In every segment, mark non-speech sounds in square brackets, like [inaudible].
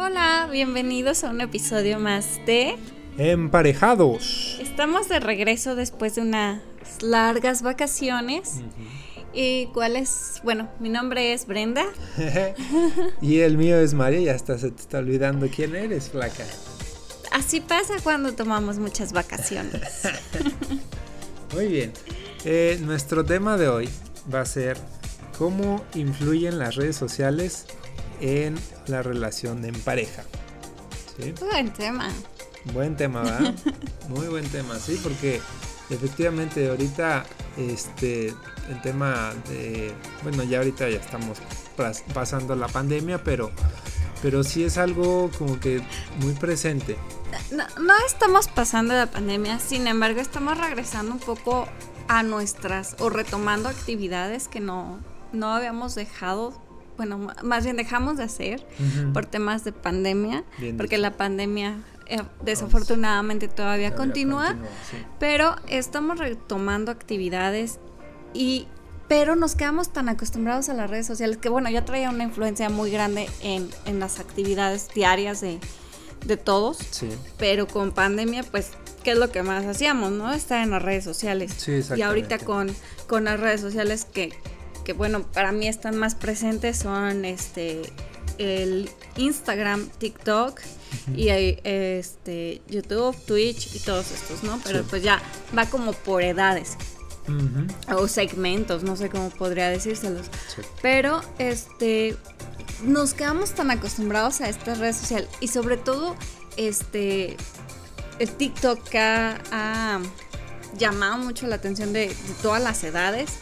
Hola, bienvenidos a un episodio más de Emparejados. Estamos de regreso después de unas largas vacaciones. ¿Y cuál es? Bueno, mi nombre es Brenda. [laughs] y el mío es María, ya hasta se te está olvidando quién eres, flaca. Así pasa cuando tomamos muchas vacaciones. [laughs] Muy bien. Eh, nuestro tema de hoy va a ser cómo influyen las redes sociales en la relación en pareja. Buen tema. Buen tema, ¿verdad? [laughs] Muy buen tema, sí, porque efectivamente ahorita este el tema de bueno, ya ahorita ya estamos pasando la pandemia, pero pero sí es algo como que muy presente. No, no estamos pasando la pandemia, sin embargo, estamos regresando un poco a nuestras o retomando actividades que no no habíamos dejado bueno, más bien dejamos de hacer por temas de pandemia, porque la pandemia eh, desafortunadamente todavía, continúa, pero estamos retomando actividades y pero nos quedamos tan acostumbrados a las redes sociales que bueno, ya traía una influencia muy grande en, en las actividades diarias de, de todos, sí. pero con pandemia pues ¿qué es lo que más hacíamos, no? Estar en las redes sociales. Sí, y ahorita con, con las redes sociales que que bueno, para mí están más presentes son este el Instagram, TikTok y este YouTube, Twitch y todos estos, ¿no? Pero pues ya va como por edades. O segmentos, no sé cómo podría decírselos. Pero este nos quedamos tan acostumbrados a estas redes sociales y sobre todo este el TikTok ha, llamado mucho la atención de todas las edades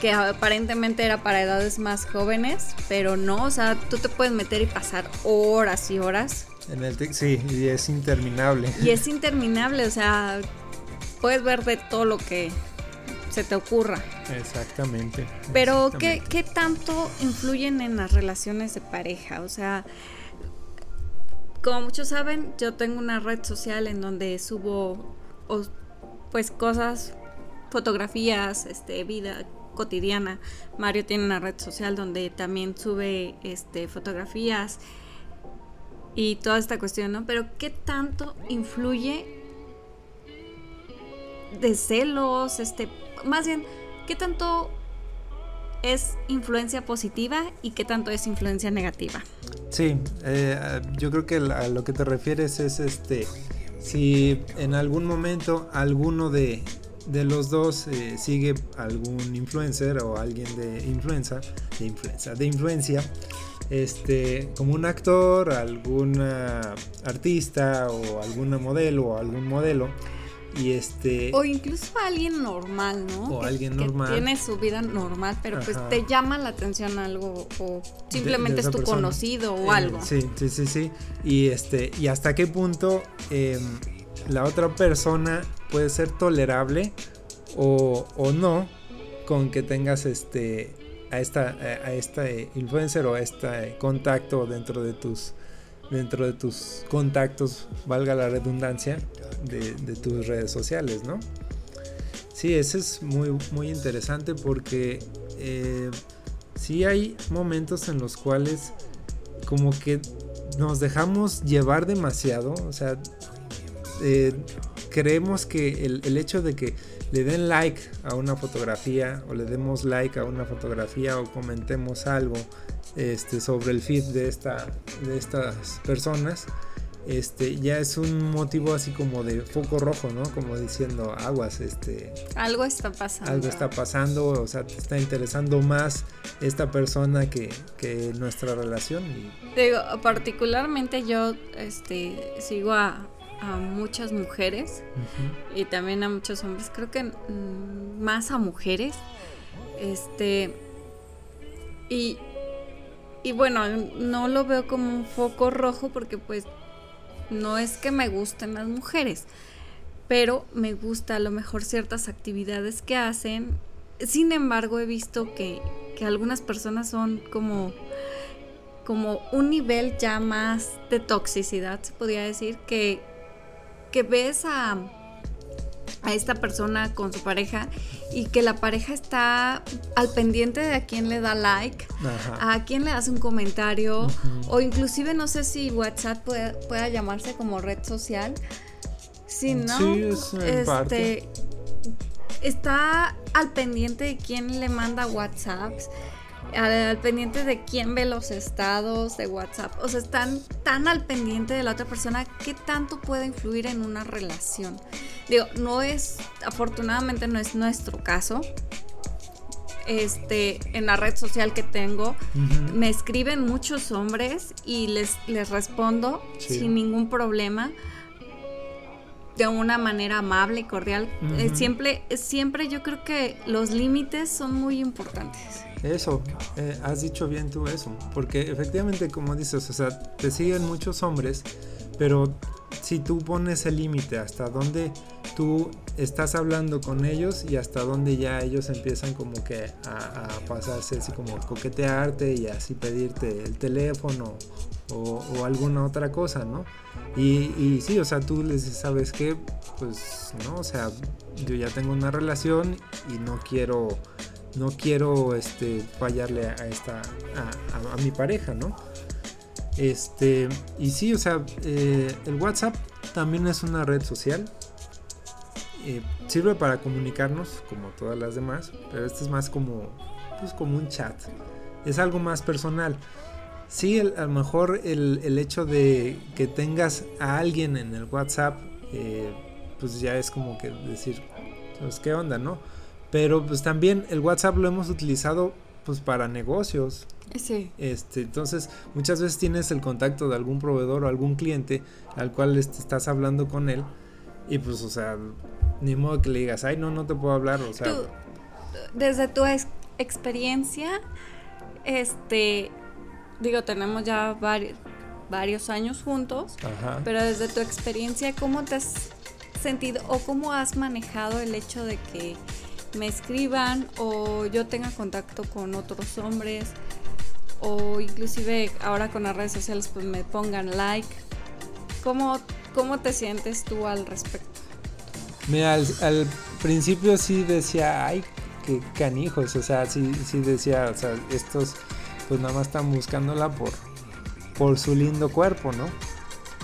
que aparentemente era para edades más jóvenes, pero no, o sea, tú te puedes meter y pasar horas y horas. En el sí, y es interminable. Y es interminable, o sea, puedes ver de todo lo que se te ocurra. Exactamente. Pero ¿qué, ¿qué tanto influyen en las relaciones de pareja? O sea, como muchos saben, yo tengo una red social en donde subo pues cosas, fotografías, este, vida, cotidiana. Mario tiene una red social donde también sube este, fotografías y toda esta cuestión, ¿no? Pero ¿qué tanto influye de celos? Este, más bien, ¿qué tanto es influencia positiva y qué tanto es influencia negativa? Sí, eh, yo creo que a lo que te refieres es este, si en algún momento alguno de, de los dos eh, sigue algún influencer o alguien de influencia, de influencia, de influencia, este, como un actor, alguna artista o alguna modelo o algún modelo. Y este o incluso alguien normal, ¿no? O alguien normal. Que tiene su vida normal, pero pues te llama la atención algo o simplemente es tu conocido o eh, algo. Sí, sí, sí, sí. Y este y hasta qué punto em, la otra persona puede ser tolerable o, no con que tengas este a esta a este influencer o a este contacto dentro de tus dentro de tus contactos valga la redundancia de, tus redes sociales no sí eso es muy muy interesante porque eh, sí hay momentos en los cuales como que nos dejamos llevar demasiado o sea eh, creemos que el, hecho de que le den like a una fotografía o le demos like a una fotografía o comentemos algo este, sobre el feed de, esta, de estas personas, este, ya es un motivo así como de foco rojo, ¿no? Como diciendo, aguas, este... Algo está pasando. Algo está pasando, o sea, te está interesando más esta persona que, que nuestra relación. Digo, particularmente yo, este, sigo a, a muchas mujeres y también a muchos hombres, creo que mm, más a mujeres. Este y, y bueno, no lo veo como un foco rojo porque pues no es que me gusten las mujeres, pero me gusta a lo mejor ciertas actividades que hacen. Sin embargo, he visto que, que algunas personas son como como un nivel ya más de toxicidad, se podría decir, que que ves a, a esta persona con su pareja y que la pareja está al pendiente de a quién le da like, a quién le hace un comentario o inclusive no sé si WhatsApp pueda, llamarse como red social. Si no, sí, es este, está al pendiente de quién le manda WhatsApps al, pendiente de quién ve los estados de WhatsApp. O sea, están tan al pendiente de la otra persona que tanto puede influir en una relación. Digo, no es, afortunadamente no es nuestro caso. Este, en la red social que tengo, me escriben muchos hombres y les, les respondo sin ningún problema de una manera amable y cordial. Eh, siempre, siempre yo creo que los límites son muy importantes. Eso, eh, has dicho bien tú eso, porque efectivamente como dices, o sea, te siguen muchos hombres, pero si tú pones el límite hasta donde tú estás hablando con ellos y hasta donde ya ellos empiezan como que a, pasarse así como coquetearte y así pedirte el teléfono o, alguna otra cosa, ¿no? Y, y, sí, o sea, tú les ¿sabes qué? Pues no, o sea, yo ya tengo una relación y no quiero no quiero este, fallarle a esta, a, mi pareja, ¿no? Este, y sí, o sea, eh, el WhatsApp también es una red social. Eh, sirve para comunicarnos como todas las demás, pero este es más como, pues como un chat. Es algo más personal. Sí, a lo mejor el, hecho de que tengas a alguien en el WhatsApp, eh, pues ya es como que decir, pues qué onda, ¿no? Pero pues también el WhatsApp lo hemos utilizado pues para negocios. Sí. Este, entonces, muchas veces tienes el contacto de algún proveedor o algún cliente al cual estás hablando con él y pues, o sea, ni modo que le digas, ay, no, no te puedo hablar, o sea. desde tu experiencia, este, digo, tenemos ya varios, varios años juntos, pero desde tu experiencia, ¿cómo te has sentido o cómo has manejado el hecho de que me escriban o yo tenga contacto con otros hombres o inclusive ahora con las redes sociales pues me pongan like. ¿Cómo, cómo te sientes tú al respecto? Mira, al, principio sí decía, ay, qué canijos, o sea, sí, sí decía, o sea, estos pues nada más están buscándola por, por su lindo cuerpo, ¿no?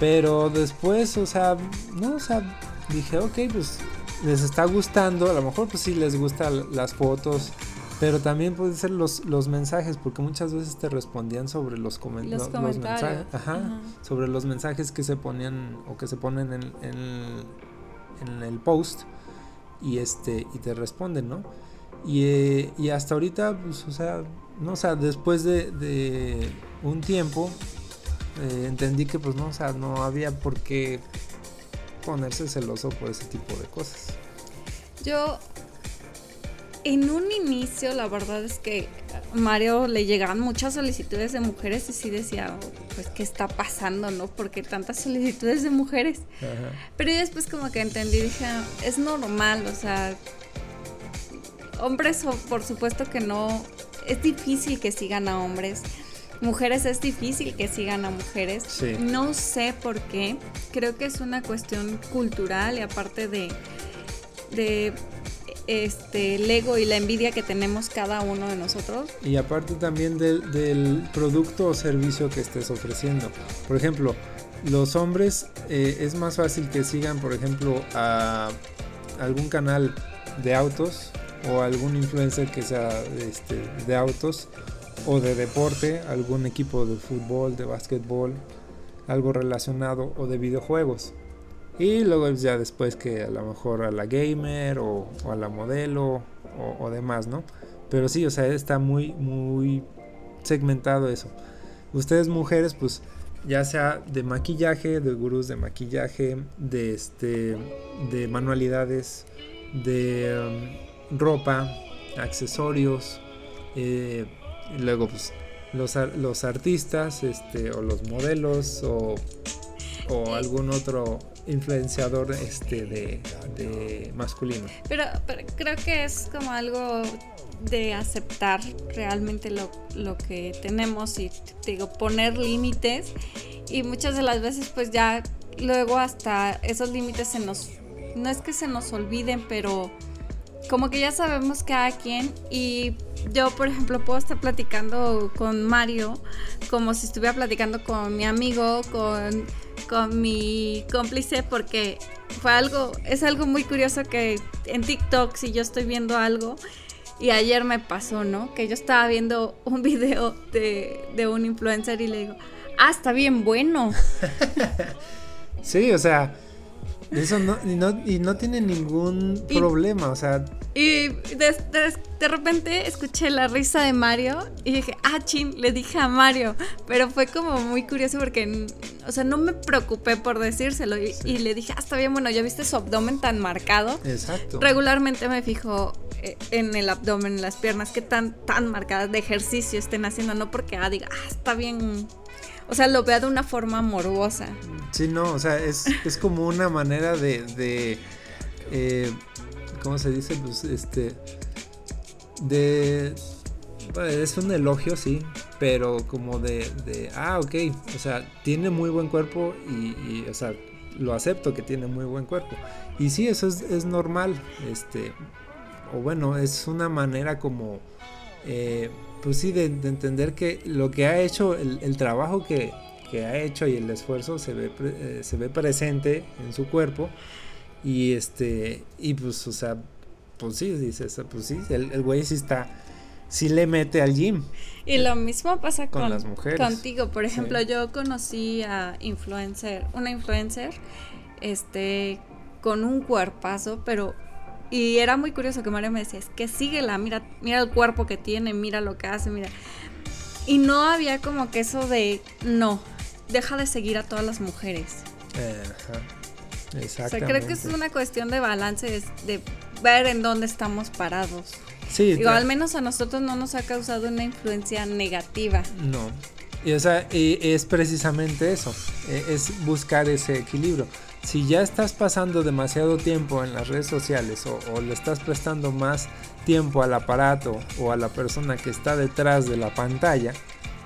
Pero después, o sea, no, o sea, dije, ok, pues les está gustando, a lo mejor pues sí les gustan las fotos, pero también pueden ser los, los mensajes, porque muchas veces te respondían sobre los, comentarios los, mensajes, ajá, sobre los mensajes que se ponían o que se ponen en, en, el post y este y te responden, ¿no? Y, y, hasta ahorita, pues, o sea, no, o sea, después de, de un tiempo eh, entendí que pues no, o sea, no había por qué ponerse celoso por ese tipo de cosas. Yo, en un inicio, la verdad es que a Mario le llegaban muchas solicitudes de mujeres y sí decía, oh, pues, ¿qué está pasando, no? Porque tantas solicitudes de mujeres. Pero después como que entendí, dije, es normal, o sea, hombres, por supuesto que no, es difícil que sigan a hombres mujeres es difícil que sigan a mujeres. No sé por qué. Creo que es una cuestión cultural y aparte de, de este, el ego y la envidia que tenemos cada uno de nosotros. Y aparte también del, producto o servicio que estés ofreciendo. Por ejemplo, los hombres eh, es más fácil que sigan, por ejemplo, a algún canal de autos o algún influencer que sea este, de autos o de deporte, algún equipo de fútbol, de básquetbol, algo relacionado o de videojuegos. Y luego ya después que a lo mejor a la gamer o, a la modelo o, demás, ¿no? Pero sí, o sea, está muy, muy segmentado eso. Ustedes mujeres, pues ya sea de maquillaje, de gurús de maquillaje, de este, de manualidades, de um, ropa, accesorios, eh, luego, pues, los, los artistas, este, o los modelos, o, o algún otro influenciador este de, masculino. Pero, creo que es como algo de aceptar realmente lo, lo que tenemos y digo poner límites y muchas de las veces pues ya luego hasta esos límites se nos no es que se nos olviden, pero como que ya sabemos cada quien y yo, por ejemplo, puedo estar platicando con Mario como si estuviera platicando con mi amigo, con, con mi cómplice, porque fue algo, es algo muy curioso que en TikTok, si yo estoy viendo algo, y ayer me pasó, ¿no? Que yo estaba viendo un video de, de un influencer y le digo, ah, está bien bueno. [laughs] sí, o sea, eso no, y no, y no tiene ningún problema, o sea. Y de, de, repente escuché la risa de Mario y dije, ah, chin, le dije a Mario. Pero fue como muy curioso porque, o sea, no me preocupé por decírselo. Y, y le dije, ah, está bien, bueno, ya viste su abdomen tan marcado. Exacto. Regularmente me fijo eh, en el abdomen, en las piernas, que tan, tan marcadas de ejercicio estén haciendo, no porque ah, diga, ah, está bien o sea, lo vea de una forma morbosa. Sí, no, o sea, es, es como una manera de, de eh, ¿cómo se dice? Pues este, de, es un elogio, sí, pero como de, de, ah, ok, o sea, tiene muy buen cuerpo y, o sea, lo acepto que tiene muy buen cuerpo. Y sí, eso es, es normal, este, o bueno, es una manera como... Eh, pues sí, de, entender que lo que ha hecho, el, trabajo que, ha hecho y el esfuerzo se ve, eh, se ve presente en su cuerpo. Y este, y pues, o sea, pues sí, dices, pues sí, el, güey sí está, sí le mete al gym. Y lo mismo pasa con, las mujeres. Contigo, por ejemplo, yo conocí a influencer, una influencer, este, con un cuerpazo, pero y era muy curioso que Mario me decía, es que síguela, mira, mira el cuerpo que tiene, mira lo que hace, mira. Y no había como que eso de, no, deja de seguir a todas las mujeres. Ajá. Exactamente. O sea, creo que es una cuestión de balance, de, ver en dónde estamos parados. Sí. Digo, al menos a nosotros no nos ha causado una influencia negativa. No. Y o sea, es precisamente eso, e, es buscar ese equilibrio si ya estás pasando demasiado tiempo en las redes sociales o, le estás prestando más tiempo al aparato o a la persona que está detrás de la pantalla,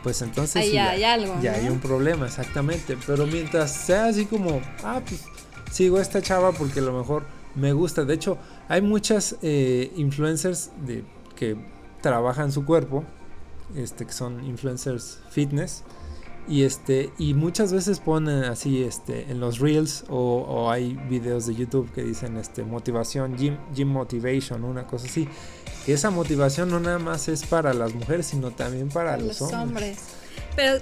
pues entonces ya, hay algo. Ya hay un problema, exactamente. Pero mientras sea así como, ah, pues sigo a esta chava porque a lo mejor me gusta. De hecho, hay muchas eh, influencers de, que trabajan su cuerpo, este, que son influencers fitness y este y muchas veces ponen así este en los reels o, hay videos de YouTube que dicen este motivación gym, gym motivation una cosa así que esa motivación no nada más es para las mujeres sino también para, los, hombres. Pero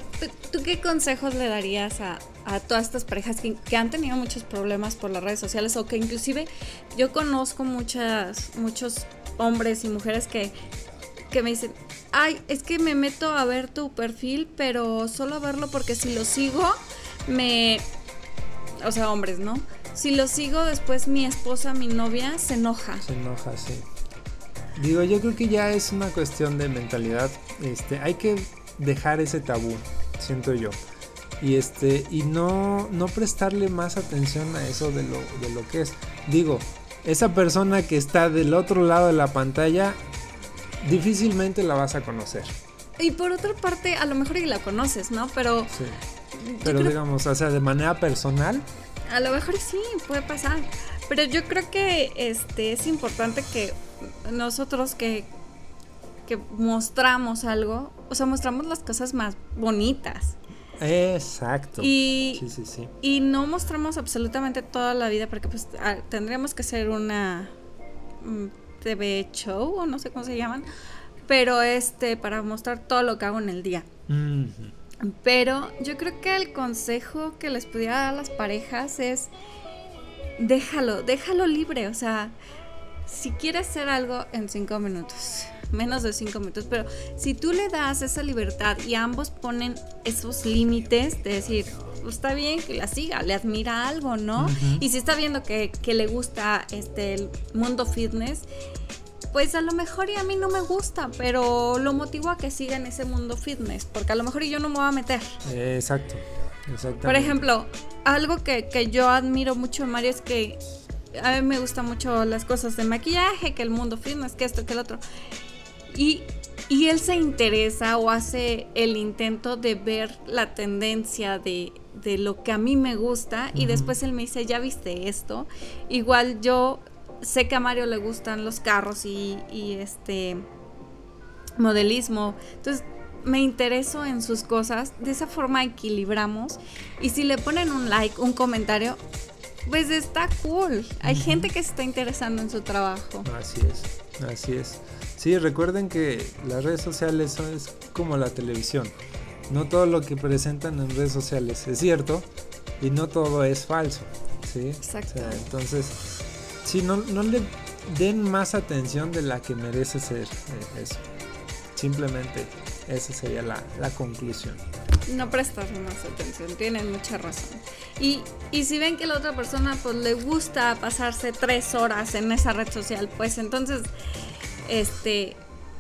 ¿tú, qué consejos le darías a, a todas estas parejas que, que, han tenido muchos problemas por las redes sociales o que inclusive yo conozco muchas muchos hombres y mujeres que que me dicen, ay, es que me meto a ver tu perfil, pero solo a verlo porque si lo sigo, me... O sea, hombres, ¿no? Si lo sigo, después mi esposa, mi novia, se enoja. Se enoja, sí. Digo, yo creo que ya es una cuestión de mentalidad. Este, hay que dejar ese tabú, siento yo. Y este, y no, no prestarle más atención a eso de lo, de lo que es. Digo, esa persona que está del otro lado de la pantalla difícilmente la vas a conocer. Y por otra parte, a lo mejor y la conoces, ¿no? Pero. Sí. Pero digamos, o sea, de manera personal. A lo mejor sí, puede pasar. Pero yo creo que este es importante que nosotros que, que mostramos algo, o sea, mostramos las cosas más bonitas. Exacto. Y, y no mostramos absolutamente toda la vida porque pues ah, tendríamos que ser una mm, TV show o no sé cómo se llaman, pero este para mostrar todo lo que hago en el día. Pero yo creo que el consejo que les pudiera dar a las parejas es déjalo, déjalo libre, o sea, si quieres hacer algo en cinco minutos, menos de cinco minutos, pero si tú le das esa libertad y ambos ponen esos límites de decir, pues está bien que la siga, le admira algo, ¿no? Y si está viendo que, le gusta este el mundo fitness, pues a lo mejor y a mí no me gusta, pero lo motivo a que siga en ese mundo fitness, porque a lo mejor y yo no me voy a meter. exacto, Por ejemplo, algo que, que yo admiro mucho Mario es que a mí me gustan mucho las cosas de maquillaje, que el mundo fitness, que esto, que el otro. Y y él se interesa o hace el intento de ver la tendencia de, de lo que a mí me gusta y después él me dice, ya viste esto. Igual yo sé que a Mario le gustan los carros y, y este modelismo. Entonces me intereso en sus cosas, de esa forma equilibramos y si le ponen un like, un comentario, pues está cool. Hay gente que se está interesando en su trabajo. Así es, así es. Sí, recuerden que las redes sociales son es como la televisión. No todo lo que presentan en redes sociales es cierto y no todo es falso. ¿sí? Exacto. entonces, sí, no, no le den más atención de la que merece ser eh, eso. Simplemente esa sería la, la conclusión. No prestas más atención, tienen mucha razón. Y, y si ven que la otra persona pues le gusta pasarse tres horas en esa red social, pues entonces este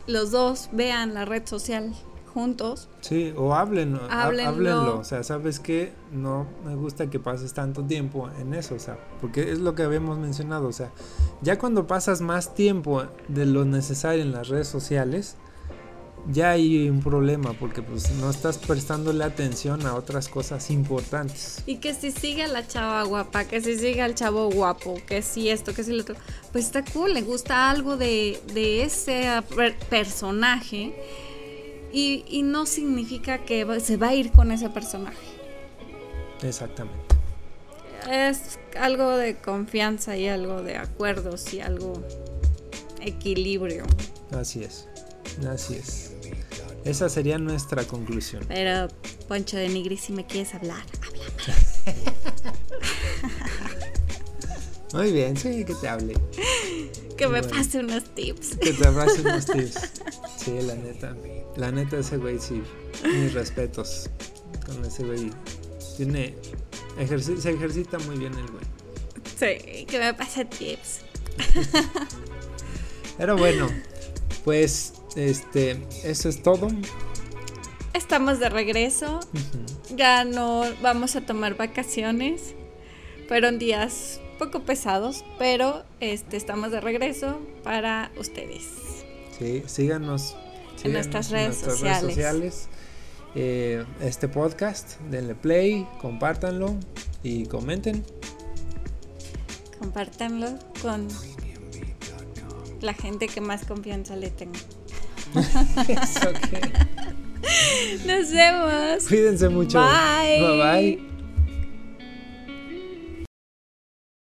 los dos vean la red social juntos. Sí, o hablen, há- Háblenlo. háblenlo. O sea, ¿sabes qué? No me gusta que pases tanto tiempo en eso, o sea, porque es lo que habíamos mencionado, o sea, ya cuando pasas más tiempo de lo necesario en las redes sociales, ya hay un problema, porque pues no estás prestándole atención a otras cosas importantes. Y que si sigue a la chava guapa, que si sigue al chavo guapo, que si esto, que si lo otro, pues está cool, le gusta algo de, de ese per- personaje y, y no significa que se va a ir con ese personaje. Exactamente. Es algo de confianza y algo de acuerdos y algo equilibrio. Así es. Así es. Esa sería nuestra conclusión. Pero, Poncho de Nigri, si me quieres hablar, habla. Muy bien, sí, que te hable. Que me Bueno. pase unos tips. Que te abrace unos [laughs] tips. Sí, la neta. La neta, ese güey, sí. Mis respetos. Con ese güey. Tiene. se ejercita muy bien el güey. Sí, que me pase tips. [laughs] Pero bueno, pues. Este. Eso es todo. Estamos de regreso. Ya no vamos a tomar vacaciones. Fueron días poco pesados, pero este estamos de regreso para ustedes. Sí, síganos. síganos nuestras redes nuestras sociales. sociales. Eh, este podcast, denle play, compártanlo y comenten. Compártanlo con la gente que más confianza le tenga. [laughs] Que- Nos vemos. Cuídense mucho. Bye. Bye bye.